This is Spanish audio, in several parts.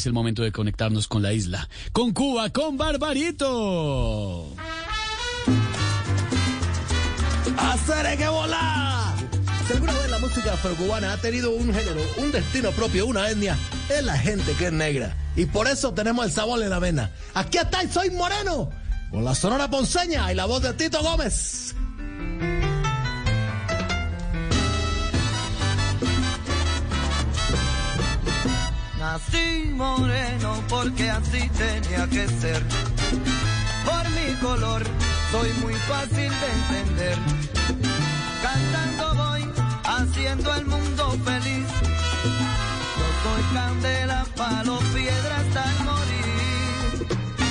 es el momento de conectarnos con la isla. Con Cuba, con Barbarito. ¡Hacer que volar! Si la música afrocubana ha tenido un género, un destino propio, una etnia, es la gente que es negra. Y por eso tenemos el sabor en la vena. Aquí está soy moreno, con la sonora ponceña y la voz de Tito Gómez. Nací moreno porque así tenía que ser. Por mi color soy muy fácil de entender. Cantando voy haciendo el mundo feliz. Yo soy candela, palo, piedra hasta el morir.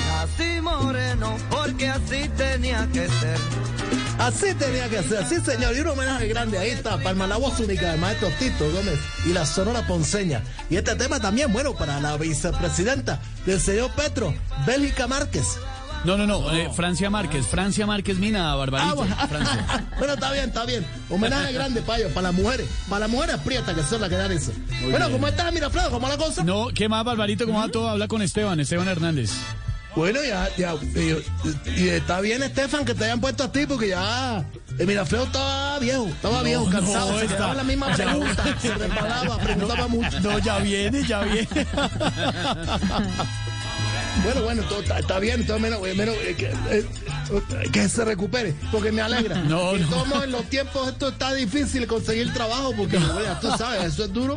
Nací moreno porque así tenía que ser. Así tenía que ser, sí señor, y un homenaje grande, ahí está, para la voz única del maestro Tito Gómez y la Sonora Ponceña. Y este tema también, bueno, para la vicepresidenta del señor Petro, Bélgica Márquez. No, no, no, eh, Francia Márquez, Francia Márquez Mina, Barbarito. Ah, bueno. Francia. bueno, está bien, está bien. Homenaje grande para ellos, para las mujeres, para las mujeres prietas que son las que dan eso. bueno, bien. ¿cómo estás, Miraflores? ¿Cómo la cosa? No, ¿qué más, Barbarito? ¿Cómo va todo? Habla con Esteban, Esteban Hernández. Bueno, ya, ya, y, y está bien, Estefan, que te hayan puesto a ti, porque ya. El Miraflores estaba viejo, estaba viejo, no, cansado, se está- quedaba en la misma ya- pregunta, se resbalaba, preguntaba mucho. No, ya viene, ya viene. Bueno, bueno, todo está, está bien, todo menos, eh, menos eh, que, eh, que se recupere, porque me alegra. No, Y no. en los tiempos esto está difícil conseguir trabajo, porque tú sabes, eso es duro.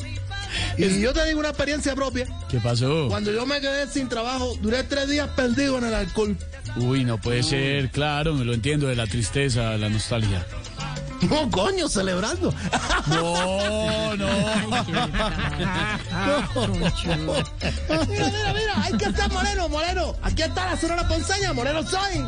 Y yo te digo una experiencia propia. ¿Qué pasó? Cuando yo me quedé sin trabajo, duré tres días perdido en el alcohol. Uy, no puede ser, claro, me lo entiendo, de la tristeza, la nostalgia. No, coño, celebrando. No, no. mira, mira, mira, hay que estar moreno, moreno. Aquí está la sonora ponceña, moreno soy.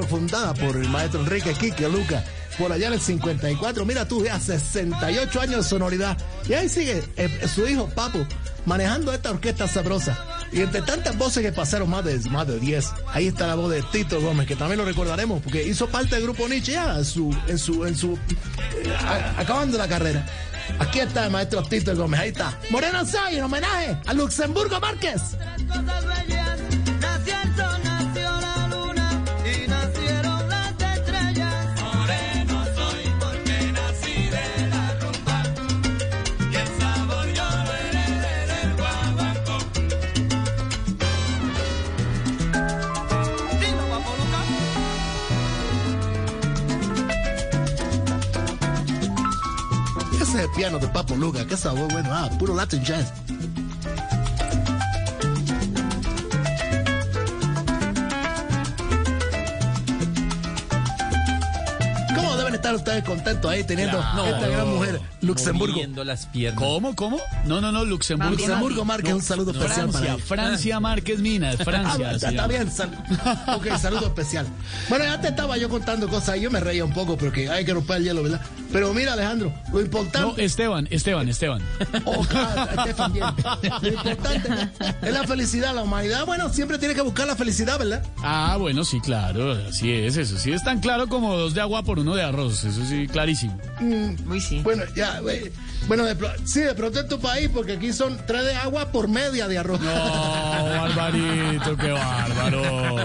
Fundada por el maestro Enrique Quique Luca. Por allá en el 54, mira tú, ya 68 años de sonoridad. Y ahí sigue eh, su hijo Papo manejando esta orquesta sabrosa. Y entre tantas voces que pasaron, más de, más de 10, ahí está la voz de Tito Gómez, que también lo recordaremos, porque hizo parte del grupo Nietzsche ya en su, en su, eh, acabando la carrera. Aquí está el maestro Tito Gómez, ahí está. Moreno Soy, en homenaje a Luxemburgo Márquez. El piano de Papo Luca, qué sabor bueno, ah, puro Latin jazz. ¿Cómo deben estar ustedes contentos ahí teniendo Claro. esta gran mujer, Luxemburgo? Moviendo las piernas. ¿Cómo, cómo? No, no, no, Luxemburgo. Luxemburgo Márquez, un saludo especial para Francia, ella. Francia Márquez Mina, Ah, Francia. ya se está bien, sal- ok, saludo especial. Bueno, ya te estaba yo contando cosas y yo me reía un poco porque hay que romper el hielo, ¿verdad? Pero mira, Alejandro, lo No, importante... Esteban, Esteban, Esteban. Oh, claro, Estefan, bien. Lo importante es la felicidad, la humanidad. Bueno, siempre tiene que buscar la felicidad, ¿verdad? Ah, bueno, sí, claro, así es, eso sí es tan claro como dos de agua por uno de arroz, eso sí, clarísimo. Uy, sí. Bueno, ya, bueno, de, sí, de pronto en tu país, porque aquí son tres de agua por media de arroz. No, barbarito, qué bárbaro.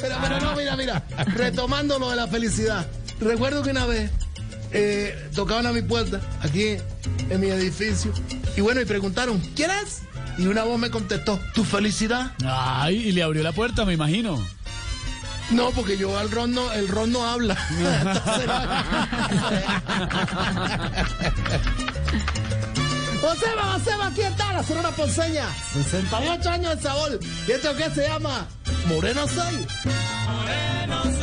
Pero, pero no, mira, mira, retomando lo de la felicidad. Recuerdo que una vez eh, tocaban a mi puerta, aquí en mi edificio, y bueno, y preguntaron, ¿quién es? Y una voz me contestó, ¿tu felicidad? Ay, y le abrió la puerta, me imagino. No, porque yo al ron no, el ron no habla. Joseba, Joseba, aquí está la Sonora Ponceña. 68 años de sabor. ¿Y esto qué se llama? Moreno soy. Moreno soy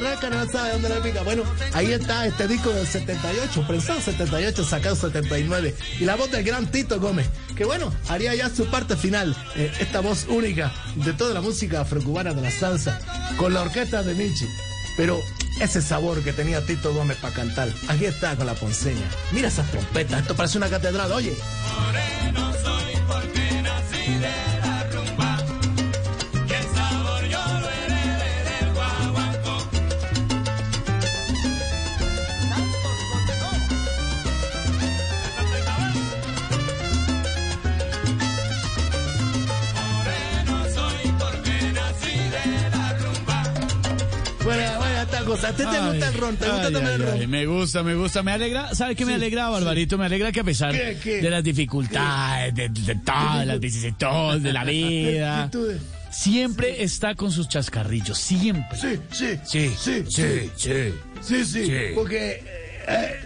rasca no sabe dónde le pica. Bueno, ahí está este disco del 78, prensado 78, sacado 79. Y la voz del gran Tito Gómez, que bueno, haría ya su parte final, eh, esta voz única de toda la música afrocubana de la salsa, con la orquesta de Michi. Pero ese sabor que tenía Tito Gómez para cantar, aquí está con la ponceña. Mira esas trompetas, esto parece una catedral, oye. Bueno, esta cosa. ¿A ti te gusta el ron? ¿Te gusta también el ron? me gusta, me gusta, me alegra. ¿Sabe qué me alegra, Barbarito? Me alegra que a pesar ¿Qué, qué? de las dificultades, de, de todas las vicisitudes de la vida, siempre está con sus chascarrillos, siempre. Sí, sí, Sí, sí, sí, sí. sí, sí, porque eh,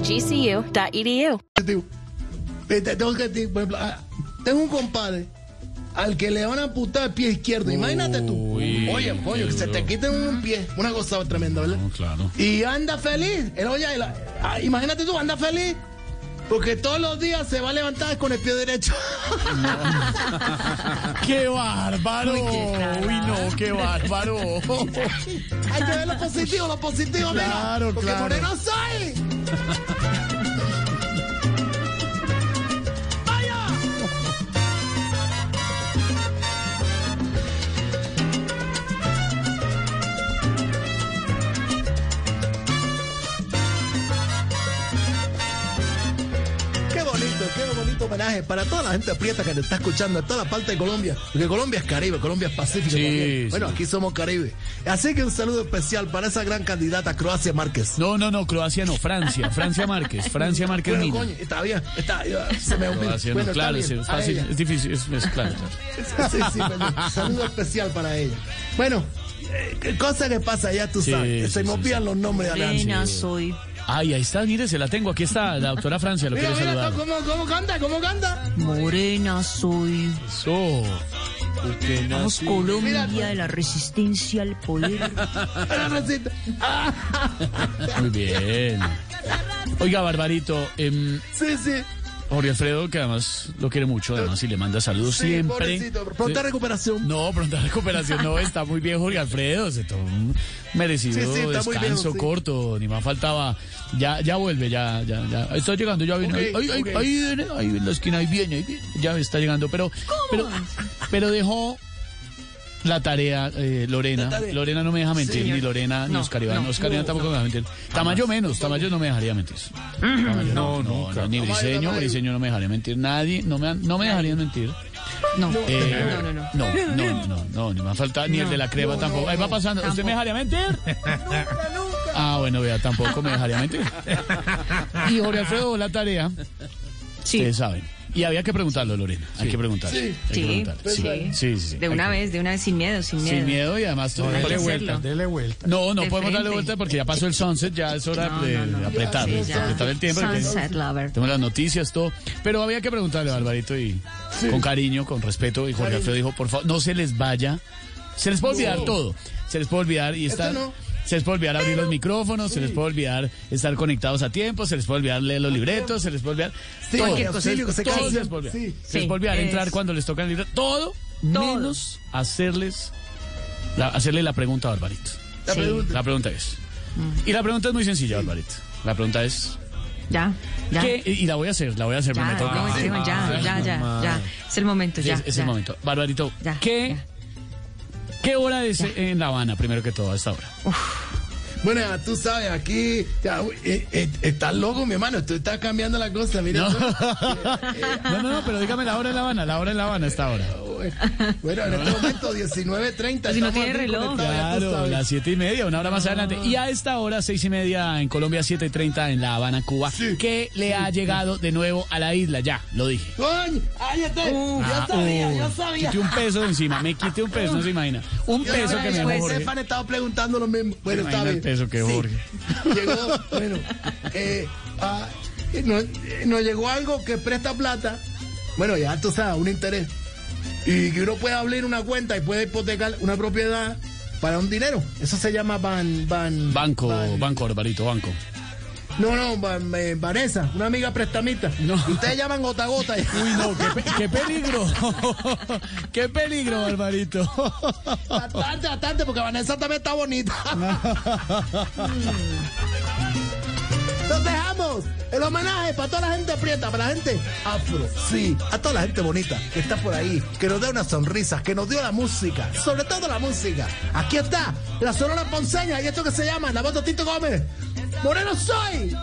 gcu.edu. Tengo, ejemplo, ah, tengo un compadre al que le van a amputar el pie izquierdo. Imagínate tú. Uy, Oye, coño, que se te quiten un pie. Una cosa tremenda, ¿verdad? No, claro. Y anda feliz. Él, oye, ah, imagínate tú, anda feliz. Porque todos los días se va a levantar con el pie derecho. ¡Qué bárbaro! Uy, no, qué bárbaro. Hay que ver lo positivo, lo positivo, mira. Claro, Porque claro. moreno soy. Homenaje para toda la gente prieta que te está escuchando en toda la parte de Colombia. Porque Colombia es Caribe, Colombia es Pacífico Sí, también. Bueno, sí. aquí somos Caribe. Así que un saludo especial para esa gran candidata Croacia Márquez. No, no, no, Croacia no, Francia, Francia Márquez, Francia Márquez Bueno, coño, está bien, está, se me olvidó. Croacia no, Bueno, está claro, bien, sí, es a fácil, ella. es difícil, es, es claro. Sí, sí, perdón. Saludo especial para ella. Bueno, eh, qué cosa que pasa, ya tú Sí, sabes. Se sí, me sí, olvidan los nombres de Nancy. soy. Ay, ahí está, mire, se la tengo, aquí está, la doctora Francia lo Mira, quiere mira, saludar. ¿cómo, cómo canta? ¿Cómo canta? Morena soy. Eso. Nací- Colombia Mira, de la resistencia al poder. Muy bien. Oiga, Barbarito, em, sí, sí. Jorge Alfredo, que además lo quiere mucho, además, y le manda saludos Sí, siempre. pobrecito. Pronta recuperación. No, pronta recuperación no, está muy bien Jorge Alfredo, se tomó un merecido Sí, sí, descanso bien, corto, ni más faltaba, ya, ya vuelve, ya, ya, ya, está llegando, ya viene, ahí, ahí, ok. ahí viene, ahí en la esquina, ahí viene, ahí viene, ya está llegando, pero, pero, pero dejó la tarea, eh, Lorena, La tarea. Lorena no me deja mentir, Sí. ni Lorena, ni No, Oscar Iván, no, Oscar Iván tampoco me deja mentir, Tamayo menos, Tamayo no me dejaría mentir, Tamayo no, no, no, ni Briseño. Briseño no me dejaría mentir, nadie, no me, no me dejarían mentir. No, Eh, no, no, no. No, no, no, no, ni me falta, ni el de la crema tampoco. Ahí va pasando. ¿Usted me dejaría mentir? Ah, bueno, vea, tampoco me dejaría mentir. Y Jorge Alfredo, la tarea, Sí, ustedes saben. Y había que preguntarlo, Lorena. Hay que preguntarlo. Sí. Hay que sí, preguntarlo. sí. Sí, sí, sí. De una que- vez, de una vez, sin miedo, sin miedo. Sin miedo y además que dele vuelta. Dele vuelta. No, no De podemos darle vuelta porque ya pasó el sunset, ya es hora No, de, no, no. apretar, Sí, de ya. apretar el tiempo. porque Sunset lover. Tenemos las noticias, todo. Pero había que preguntarle a Alvarito y con cariño, con respeto. Y Jorge Alfredo dijo, por favor, no se les vaya. Se les puede olvidar todo. Se les puede olvidar y estar... Se les puede olvidar abrir los micrófonos, se les puede olvidar estar conectados a tiempo, se les puede olvidar leer los libretos, se les puede olvidar Sí, todo. cualquier que se les puede olvidar. Sí. Se les Sí, puede olvidar es- entrar cuando les toca el libro. Todo, Todo. menos hacerles la, hacerle la pregunta a Barbarito. La Sí. pregunta. La pregunta es. Y la pregunta es muy sencilla, Barbarito. La pregunta es. Ya, ya. ¿qué? Y la voy a hacer, la voy a hacer. Ya, me toca. no, Esteban, ya, ya, ya, ya. Es el momento, Sí, ya. es, es ya. el momento. Barbarito, Ya, ¿qué, ya. ¿Qué hora es en La Habana, primero que todo, a esta hora? Bueno, ya tú sabes, aquí ya, eh, eh, estás loco, mi hermano. Tú estás cambiando la cosa, mira. No. no, no, no, pero dígame la hora en La Habana, la hora en La Habana a esta hora. Eh. Bueno, en este momento 19.30. Si no tiene reloj. Claro, las siete y media, una hora más adelante. Y a esta hora, seis y media en Colombia, siete y treinta en La Habana, Cuba. ¿Qué le ha llegado de nuevo a la isla? Ya, lo dije. Coño, ahí está. yo Ah, sabía, uh, yo sabía. Quité un peso de encima, me quité un peso, no se imagina. Un Yo peso que me dejó después Jorge. Estefan estaba preguntando lo mismo. Bueno, está bien. el peso que Sí. Jorge. Llegó, bueno, eh, ah, eh, nos, eh, nos llegó algo que presta plata. Bueno, ya tú sabes, un interés. Y que uno puede abrir una cuenta y puede hipotecar una propiedad para un dinero. Eso se llama ban, ban, Banco, ban- banco, Barbarito, banco. No, no, eh, Vanessa, una amiga prestamita. No. Ustedes llaman gota a gota. Uy, no, qué, qué peligro. qué peligro, Barbarito. Bastante, bastante, porque Vanessa también está bonita. Nos dejamos el homenaje para toda la gente prieta, para la gente afro, sí, a toda la gente bonita que está por ahí, que nos dé unas sonrisas, que nos dio la música, sobre todo la música. Aquí está la Sonora Ponceña y esto que se llama La voz de Tito Gómez. Moreno soy.